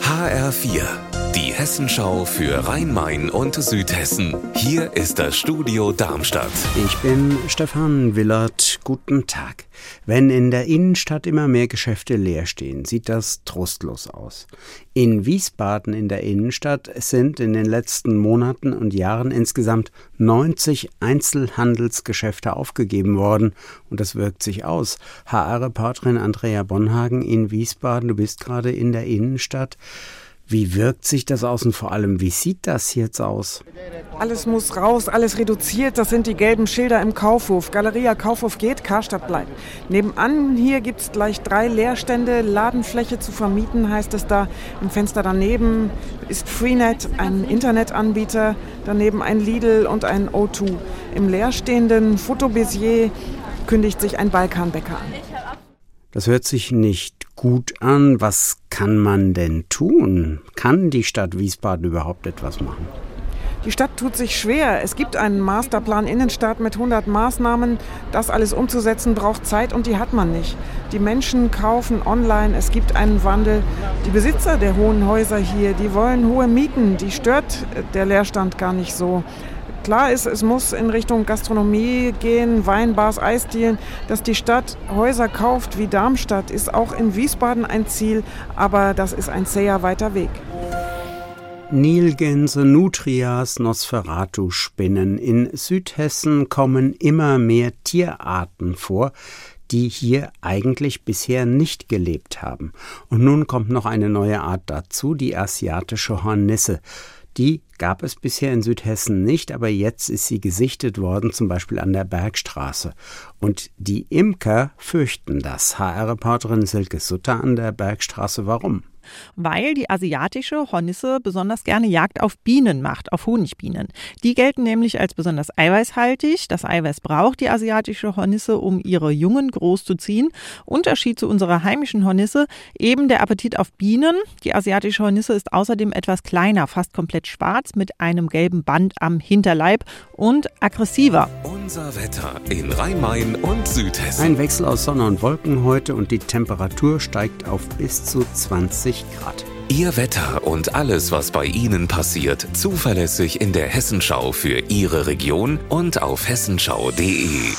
HR4, die Hessenschau für Rhein-Main und Südhessen. Hier ist das Studio Darmstadt. Ich bin Stefan Willert. Guten Tag. Wenn in der Innenstadt immer mehr Geschäfte leer stehen, sieht das trostlos aus. In Wiesbaden in der Innenstadt sind in den letzten Monaten und Jahren insgesamt 90 Einzelhandelsgeschäfte aufgegeben worden und das wirkt sich aus. HR-Reporterin Andrea Bonhagen in Wiesbaden, du bist gerade in der Innenstadt. Wie wirkt sich das aus und vor allem, wie sieht das jetzt aus? Alles muss raus, alles reduziert. Das sind die gelben Schilder im Kaufhof. Galeria Kaufhof geht, Karstadt bleibt. Nebenan hier gibt es gleich drei Leerstände. Ladenfläche zu vermieten heißt es da. Im Fenster daneben ist Freenet, ein Internetanbieter. Daneben ein Lidl und ein O2. Im leerstehenden Fotobesier kündigt sich ein Balkanbäcker an. Das hört sich nicht gut an. Was kann man denn tun? Kann die Stadt Wiesbaden überhaupt etwas machen? Die Stadt tut sich schwer. Es gibt einen Masterplan Innenstadt mit 100 Maßnahmen. Das alles umzusetzen braucht Zeit und die hat man nicht. Die Menschen kaufen online, es gibt einen Wandel. Die Besitzer der hohen Häuser hier, die wollen hohe Mieten. Die stört der Leerstand gar nicht so. Klar ist, es muss in Richtung Gastronomie gehen, Weinbars, Eisdielen. Dass die Stadt Häuser kauft wie Darmstadt, ist auch in Wiesbaden ein Ziel, aber das ist ein sehr weiter Weg. Nilgänse, Nutrias, Nosferatu-Spinnen. In Südhessen kommen immer mehr Tierarten vor, die hier eigentlich bisher nicht gelebt haben. Und nun kommt noch eine neue Art dazu, die asiatische Hornisse. Die gab es bisher in Südhessen nicht, aber jetzt ist sie gesichtet worden, zum Beispiel an der Bergstraße. Und die Imker fürchten das. HR-Reporterin Silke Sutter an der Bergstraße. Warum? Weil die asiatische Hornisse besonders gerne Jagd auf Bienen macht, auf Honigbienen. Die gelten nämlich als besonders eiweißhaltig. Das Eiweiß braucht die asiatische Hornisse, um ihre Jungen groß zu ziehen. Unterschied zu unserer heimischen Hornisse, eben der Appetit auf Bienen. Die asiatische Hornisse ist außerdem etwas kleiner, fast komplett schwarz mit einem gelben Band am Hinterleib und aggressiver. Unser Wetter in Rhein-Main und Südhessen. Ein Wechsel aus Sonne und Wolken heute und die Temperatur steigt auf bis zu 20 20 Grad. Ihr Wetter und alles, was bei Ihnen passiert, zuverlässig in der Hessenschau für Ihre Region und auf hessenschau.de.